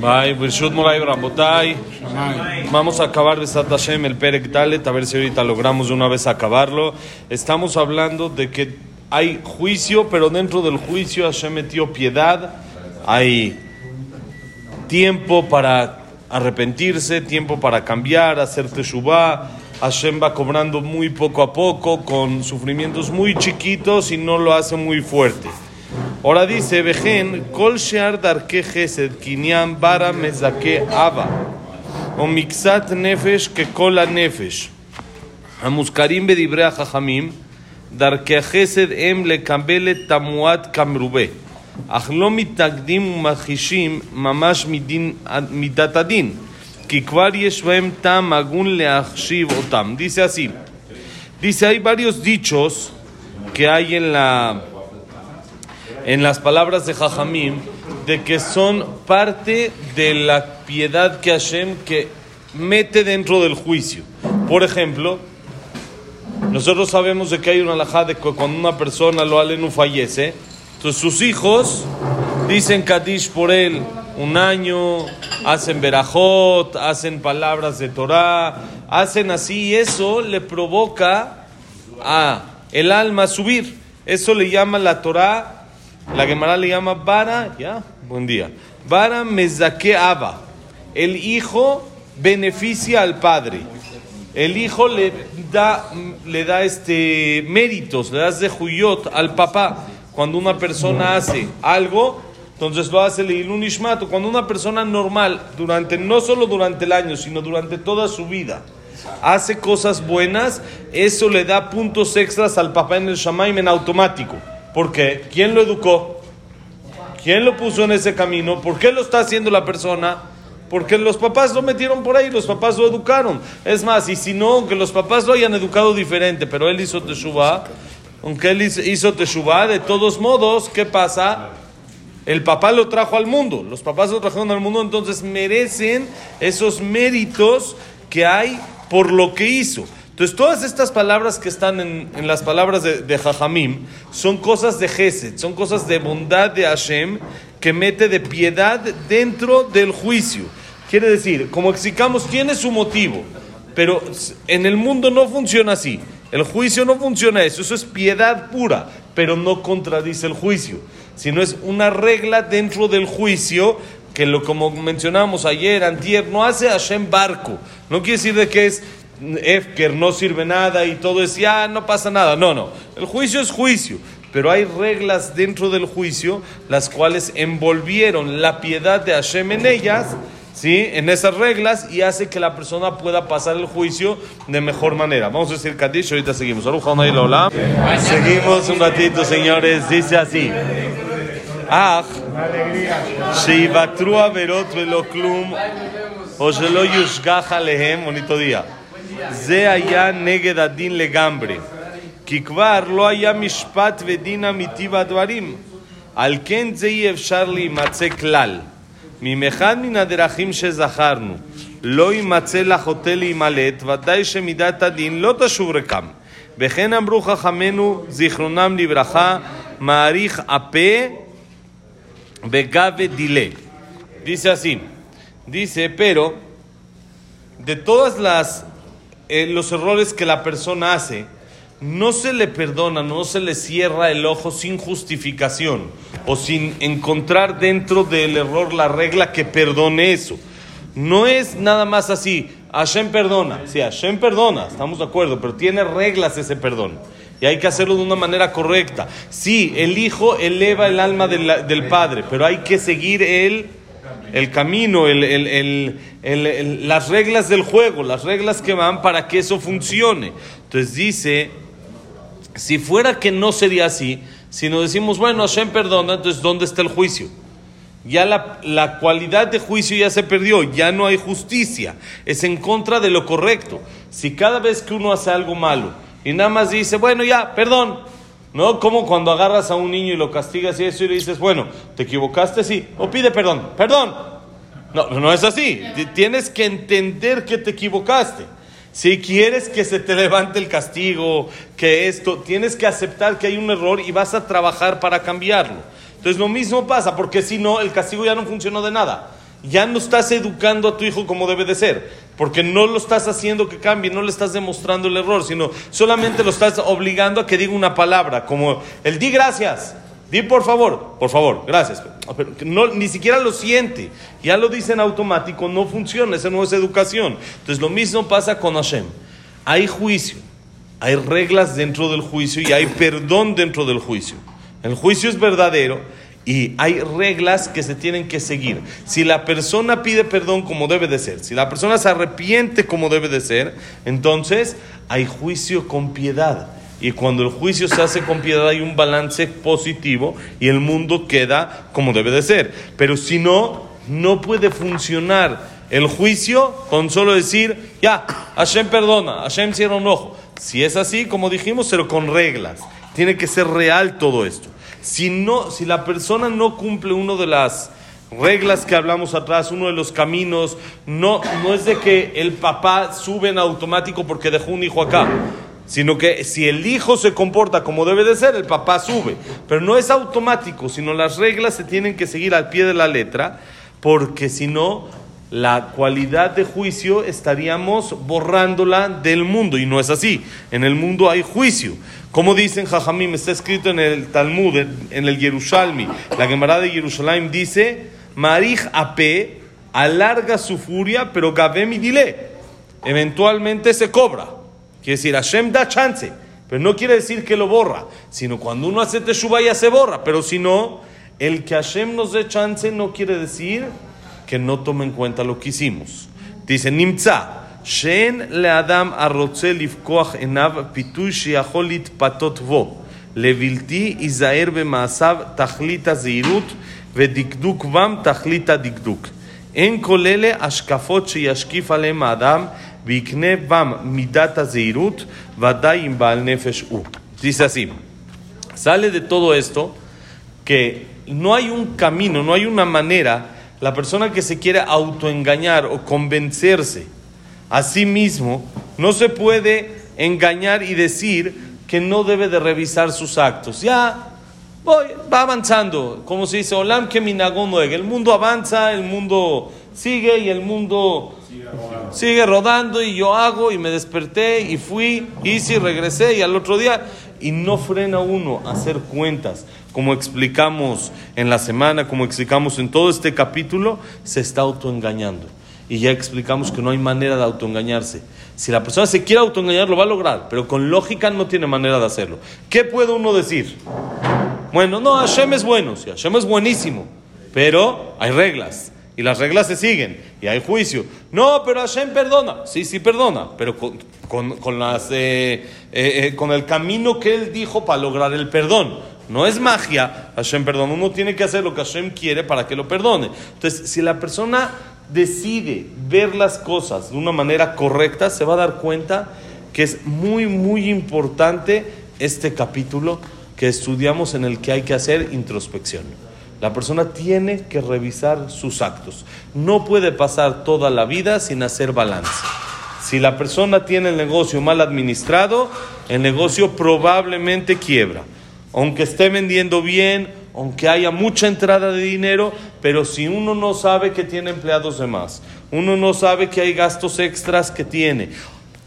Bye. Vamos a acabar Besat Hashem el Perek Dalet, a ver si ahorita logramos de una vez acabarlo. Estamos hablando de que hay juicio, pero dentro del juicio Hashem metió piedad, hay tiempo para arrepentirse, tiempo para cambiar, hacer teshuvah. Hashem va cobrando muy poco a poco, con sufrimientos muy chiquitos y no lo hace muy fuerte. Ahora dice, Vejen, Kol Shear Darke Gesed, Kinyan Bara Mezake Ava, o Mixat Nefesh que Kola Nefesh. המוזכרים בדברי החכמים, דרכי החסד הם לקבל את תמורת כמרובה, אך לא מתנגדים ומכחישים ממש מדין, מידת הדין, כי כבר יש בהם טעם הגון להחשיב אותם. Dice así, dice, hay varios dichos que hay en la en las palabras de Jajamim de que son parte de la piedad que Hashem que mete dentro del juicio. Por ejemplo, nosotros sabemos de que hay una alajá de que cuando una persona lo alenu fallece, entonces sus hijos dicen Kadish por él un año, hacen berajot, hacen palabras de Torah, hacen así y eso le provoca a el alma subir. Eso le llama la Torah la Gemara le llama Bara, ya, buen día. Bara Mezake Aba. El hijo beneficia al padre. El hijo le da, le da este méritos, le da de juyot al papá. Cuando una persona hace algo, entonces lo hace un ishmato. Cuando una persona normal, durante, no solo durante el año, sino durante toda su vida, hace cosas buenas, eso le da puntos extras al papá en el shamaim en automático. ¿Por qué? ¿Quién lo educó? ¿Quién lo puso en ese camino? ¿Por qué lo está haciendo la persona? Porque los papás lo metieron por ahí, los papás lo educaron. Es más, y si no, que los papás lo hayan educado diferente, pero él hizo Teshuvah, aunque él hizo Teshuvah, de todos modos, ¿qué pasa? El papá lo trajo al mundo, los papás lo trajeron al mundo, entonces merecen esos méritos que hay por lo que hizo. Entonces, todas estas palabras que están en, las palabras de, de Jajamim son cosas de Gesed, son cosas de bondad de Hashem que mete de piedad dentro del juicio. Quiere decir, como explicamos, tiene su motivo, pero en el mundo no funciona así. El juicio no funciona eso, eso es piedad pura, pero no contradice el juicio, sino es una regla dentro del juicio que lo como mencionamos ayer, antier, no hace Hashem barco. No quiere decir de que es Efker no sirve nada y todo es ya no pasa nada. No, no. El juicio es juicio. Pero hay reglas dentro del juicio las cuales envolvieron la piedad de Hashem en ellas, ¿sí? en esas reglas, y hace que la persona pueda pasar el juicio de mejor manera. Vamos a decir Kadish, ahorita seguimos. Seguimos un ratito, señores. Dice así. Ah, שיוותרו עבירות ולא כלום, או שלא יושגח עליהם, bonito día. זה היה נגד הדין לגמרי. כי כבר לא היה משפט ודין אמיתי בדברים. על כן זה אי אפשר להימצא כלל. ממחד מן הדרכים שזכרנו, לא יימצא לחוטא להימלט, ודאי שמידת הדין לא תשוב רקם. וכן אמרו חכמינו, זיכרונם לברכה, מעריך הפה וגבה דילה. Dice así, dice, pero de todas las eh, los errores que la persona hace, no se le perdona, no se le cierra el ojo sin justificación o sin encontrar dentro del error la regla que perdone eso. No es nada más así, Hashem perdona, sí, Hashem perdona, estamos de acuerdo, pero tiene reglas ese perdón. Y hay que hacerlo de una manera correcta. Sí, el hijo eleva el alma del, del padre, pero hay que seguir el el camino, el, el, el, las reglas del juego, las reglas que van para que eso funcione. Entonces dice, si fuera que no sería así, si nos decimos, bueno, Hashem perdona, entonces ¿dónde está el juicio? Ya la, la, cualidad de juicio ya se perdió, ya no hay justicia, es en contra de lo correcto. Si cada vez que uno hace algo malo y nada más dice, bueno, ya, perdón, ¿no? Como cuando agarras a un niño y lo castigas y eso y le dices, bueno, te equivocaste, sí, o pide perdón, perdón. No, no es así, tienes que entender que te equivocaste. Si quieres que se te levante el castigo, que esto, tienes que aceptar que hay un error y vas a trabajar para cambiarlo. Entonces lo mismo pasa, porque si no, el castigo ya no funcionó de nada. Ya no estás educando a tu hijo como debe de ser, porque no lo estás haciendo que cambie, no le estás demostrando el error, sino solamente lo estás obligando a que diga una palabra, como el di gracias, di por favor, por favor, gracias. no, ni siquiera lo siente, ya lo dice en automático, no funciona, esa no es educación. Entonces lo mismo pasa con Hashem. Hay juicio, hay reglas dentro del juicio y hay perdón dentro del juicio. El juicio es verdadero y hay reglas que se tienen que seguir. Si la persona pide perdón como debe de ser, si la persona se arrepiente como debe de ser, entonces hay juicio con piedad. Y cuando el juicio se hace con piedad hay un balance positivo y el mundo queda como debe de ser. Pero si no, no puede funcionar el juicio con solo decir, ya, Hashem perdona, Hashem cierra un ojo. Si es así, como dijimos, pero con reglas. Tiene que ser real todo esto. Si, no, si la persona no cumple una de las reglas que hablamos atrás, uno de los caminos, no, no es de que el papá sube en automático porque dejó un hijo acá, sino que si el hijo se comporta como debe de ser, el papá sube. Pero no es automático, sino las reglas se tienen que seguir al pie de la letra, porque si no, la cualidad de juicio estaríamos borrándola del mundo y no es así. En el mundo hay juicio. Como dicen Jajamim, está escrito en el Talmud, en el Yerushalmi, la Gemara de Jerusalén dice, Marij Ape alarga su furia, pero Gabem y dile, eventualmente se cobra. Quiere decir, Hashem da chance, pero no quiere decir que lo borra, sino cuando uno hace teshuva ya se borra, pero si no, el que Hashem nos dé chance no quiere decir que no tome en cuenta lo que hicimos. Dice, Nimtza, שאין לאדם הרוצה לפקוח עיניו פיתוי שיכול להתפתות בו. לבלתי ייזהר במעשיו תכלית הזהירות ודקדוק בם תכלית הדקדוק. אין כל אלה השקפות שישקיף עליהם האדם ויקנה בם מידת הזהירות, ודאי אם בעל נפש הוא. Dice así, sale de todo esto que no hay un camino, no hay una manera, la persona que se quiere autoengañar o convencerse Asimismo, no se puede engañar y decir que no debe de revisar sus actos. Ya voy, va avanzando, como se dice, Olam que el mundo avanza, el mundo sigue y el mundo sigue rodando. y yo hago y me desperté y fui, hice y regresé y al otro día y no frena uno a hacer cuentas. Como explicamos en la semana, como explicamos en todo este capítulo, se está autoengañando y ya explicamos que no hay manera de autoengañarse. Si la persona se quiere autoengañar, lo va a lograr, pero con lógica no tiene manera de hacerlo. ¿Qué puede uno decir? Bueno, no, Hashem es bueno, sí, Hashem es buenísimo, pero hay reglas. Y las reglas se siguen y hay juicio. No, pero Hashem perdona. Sí, sí perdona, pero con, con, las, eh, eh, eh, con el camino que él dijo para lograr el perdón. No es magia, Hashem perdona. Uno tiene que hacer lo que Hashem quiere para que lo perdone. Entonces, si la persona decide ver las cosas de una manera correcta, se va a dar cuenta que es muy, muy importante este capítulo que estudiamos en el que hay que hacer introspección. La persona tiene que revisar sus actos. No puede pasar toda la vida sin hacer balance. Si la persona tiene el negocio mal administrado, el negocio probablemente quiebra. Aunque esté vendiendo bien, aunque haya mucha entrada de dinero, pero si uno no sabe que tiene empleados de más, uno no sabe que hay gastos extras que tiene,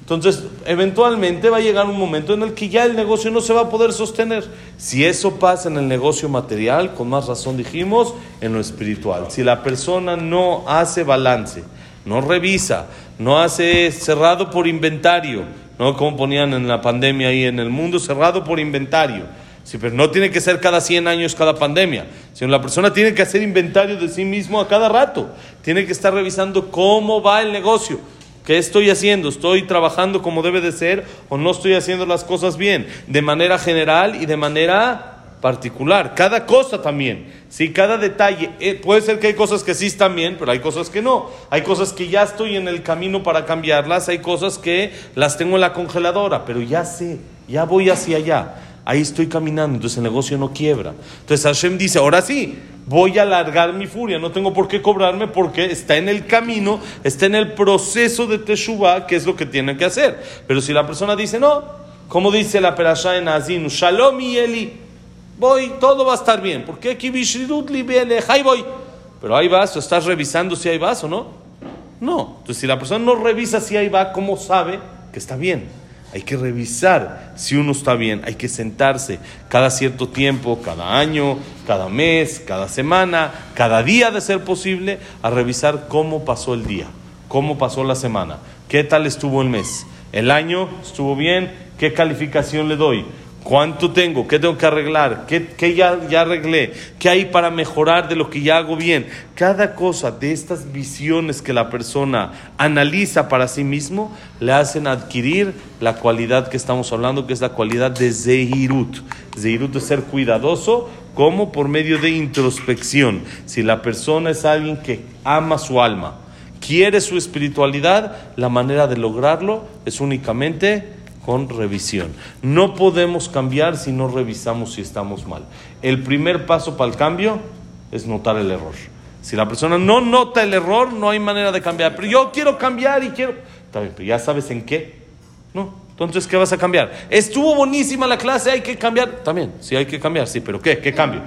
entonces eventualmente va a llegar un momento en el que ya el negocio no se va a poder sostener. Si eso pasa en el negocio material, con más razón dijimos, en lo espiritual. Si la persona no hace balance, no revisa, no hace cerrado por inventario, ¿no? Como ponían en la pandemia ahí en el mundo, cerrado por inventario Sí, pero no tiene que ser cada 100 años cada pandemia, sino la persona tiene que hacer inventario de sí mismo a cada rato. Tiene que estar revisando cómo va el negocio. ¿Qué estoy haciendo? ¿Estoy trabajando como debe de ser o no estoy haciendo las cosas bien? De manera general y de manera particular. Cada cosa también. Sí, cada detalle. Eh, puede ser que hay cosas que sí están bien, pero hay cosas que no. Hay cosas que ya estoy en el camino para cambiarlas. Hay cosas que las tengo en la congeladora, pero ya sé, ya voy hacia allá ahí estoy caminando, entonces el negocio no quiebra. Entonces Hashem dice, ahora sí, voy a alargar mi furia, no tengo por qué cobrarme porque está en el camino, está en el proceso de Teshuvah, que es lo que tiene que hacer. Pero si la persona dice, no, como dice la perashá en Azinu, Shalom y Eli, voy, todo va a estar bien, porque aquí Bishridut li ahí voy. Pero hay vaso, estás revisando si hay vaso, ¿no? No. Entonces, si la persona no revisa si hay vaso, ¿cómo sabe que está bien? Hay que revisar si uno está bien, hay que sentarse cada cierto tiempo, cada año, cada mes, cada semana, cada día de ser posible, a revisar cómo pasó el día, cómo pasó la semana, qué tal estuvo el mes, el año estuvo bien, qué calificación le doy, ¿Cuánto tengo? ¿Qué tengo que arreglar? ¿Qué, ya, ya, arreglé? ¿Qué hay para mejorar de lo que ya hago bien? Cada cosa de estas visiones que la persona analiza para sí mismo le hacen adquirir la cualidad que estamos hablando, que es la cualidad de Zehirut. Zehirut es ser cuidadoso, como por medio de introspección. Si la persona es alguien que ama su alma, quiere su espiritualidad, la manera de lograrlo es únicamente con revisión. No podemos cambiar si no revisamos si estamos mal. El primer paso para el cambio es notar el error. Si la persona no nota el error, no hay manera de cambiar. Pero yo quiero cambiar y quiero... Está bien, pero ya sabes en qué. No. Entonces, ¿qué vas a cambiar? Estuvo buenísima la clase, hay que cambiar. También, sí hay que cambiar, sí, pero ¿qué? ¿Qué cambio?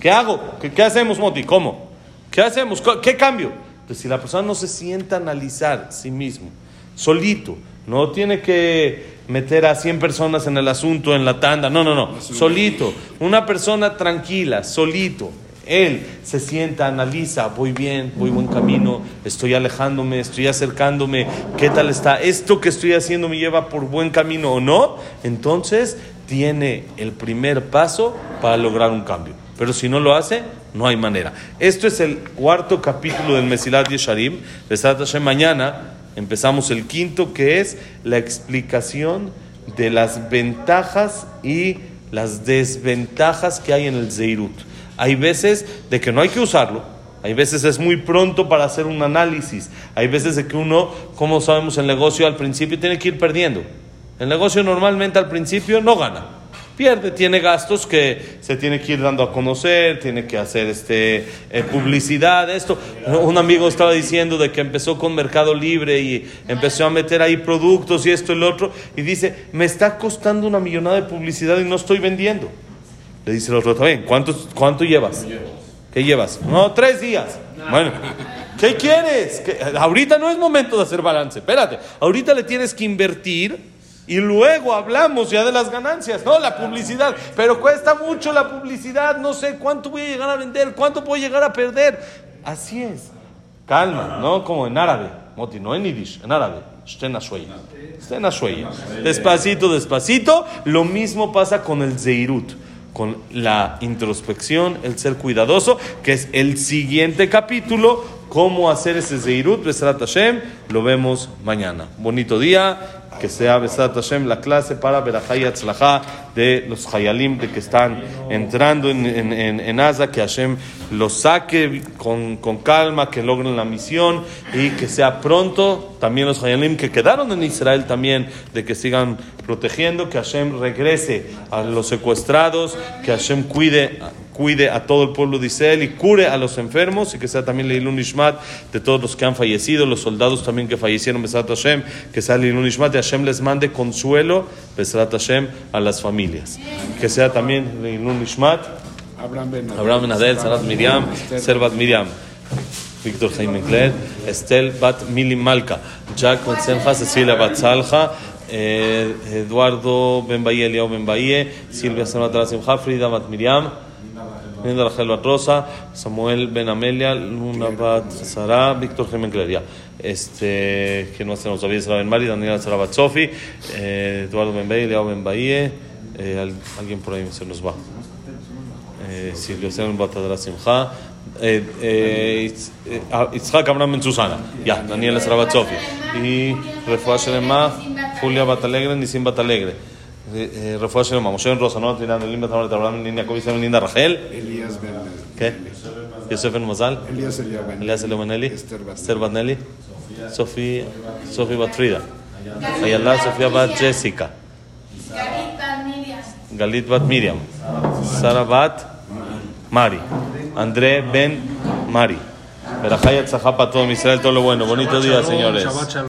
¿Qué hago? ¿Qué, qué hacemos, Moti? ¿Cómo? ¿Qué hacemos? ¿Qué cambio? Entonces, si la persona no se sienta analizar sí mismo, solito, no tiene que meter a 100 personas en el asunto, en la tanda. No, no, no. Solito. Una persona tranquila, solito. Él se sienta, analiza, voy bien, voy buen camino, estoy alejándome, estoy acercándome, ¿qué tal está? ¿Esto que estoy haciendo me lleva por buen camino o no? Entonces tiene el primer paso para lograr un cambio. Pero si no lo hace, no hay manera. Esto es el cuarto capítulo del Mesilat Yesharim. Mañana Empezamos el quinto, que es la explicación de las ventajas y las desventajas que hay en el Zeirut. Hay veces de que no hay que usarlo, hay veces es muy pronto para hacer un análisis, hay veces de que uno, como sabemos, el negocio al principio tiene que ir perdiendo. El negocio normalmente al principio no gana pierde, tiene gastos que se tiene que ir dando a conocer, tiene que hacer este, eh, publicidad, esto. Un amigo estaba diciendo de que empezó con Mercado Libre y empezó a meter ahí productos y esto y lo otro, y dice, me está costando una millonada de publicidad y no estoy vendiendo. Le dice el otro, también, ¿cuánto, cuánto llevas? ¿Qué llevas? No, tres días. Bueno. ¿Qué quieres? Ahorita no es momento de hacer balance. Espérate. Ahorita le tienes que invertir y luego hablamos ya de las ganancias, ¿no? La publicidad. Pero cuesta mucho la publicidad, no sé cuánto voy a llegar a vender, cuánto puedo llegar a perder. Así es. Calma, ¿no? Como en árabe. Moti, no en yiddish, en árabe. Despacito, despacito. Lo mismo pasa con el zeirut, con la introspección, el ser cuidadoso, que es el siguiente capítulo. Cómo hacer ese zeirut, Besrat Hashem, lo vemos mañana. Bonito día que sea Besat Hashem la clase para Berajay Atzlajá de los Hayalim de que están entrando en, en, en, Asa, que Hashem los saque con, con, calma, que logren la misión y que sea pronto. También los Hayalim que quedaron en Israel también, de que sigan protegiendo, que Hashem regrese a los secuestrados, que Hashem cuide cuide a todo el pueblo de Israel y cure a los enfermos y que sea también Leilun Ishmat de todos los que han fallecido, los soldados también que fallecieron, Besat Hashem, que sea Leilun Ishmat y Hashem les mande consuelo, Besat Hashem, a las familias. Que sea también Leilun Ishmat, Abraham Ben Adel, Sarat Miriam, Servat Miriam. Víctor Jaime Kler, Estel Bat Mili Malka, Jack Metzenja, Cecilia Bat Salja, eh, Eduardo Ben Bahía, Eliao Ben Bahía, Silvia Servat Simcha, Frida Bat Miriam, Linda Rachel Bat Rosa, Samuel Ben Amelia, Luna Bat Sara, Víctor Jiménez Cleria. Este, que no hacemos todavía Sara Ben Mari, Daniela Sara Bat Sofi, eh, Eduardo Ben Bahía, Eliao Ben Bahía, eh, alguien por ahí se nos va. Eh, Silvia Servat Bat Adra Simcha, יצחק אברהם בן סוסנה, יא, דניאל עשרה בת סופי, היא רפואה שלמה, חוליה בת אלגרה, ניסים בת אלגרה. רפואה שלמה, משה בן רוסה, נועה טרילן, אלין בת אברהם, אברהם, לין יעקב ישראל, לינדה רחל. אליאס בן... כן? יוסף בן מזל? אליאס אליהו אליאס אליהו בן אלי? אסתר בת נלי? סופי, סופי בת פרידה. איילה סופיה בת ג'סיקה. גלית בת מרים. שרה בת מרי. André Ben Mari. Verajaya Tzajapa, todo Israel, todo lo bueno. Bonito día, señores.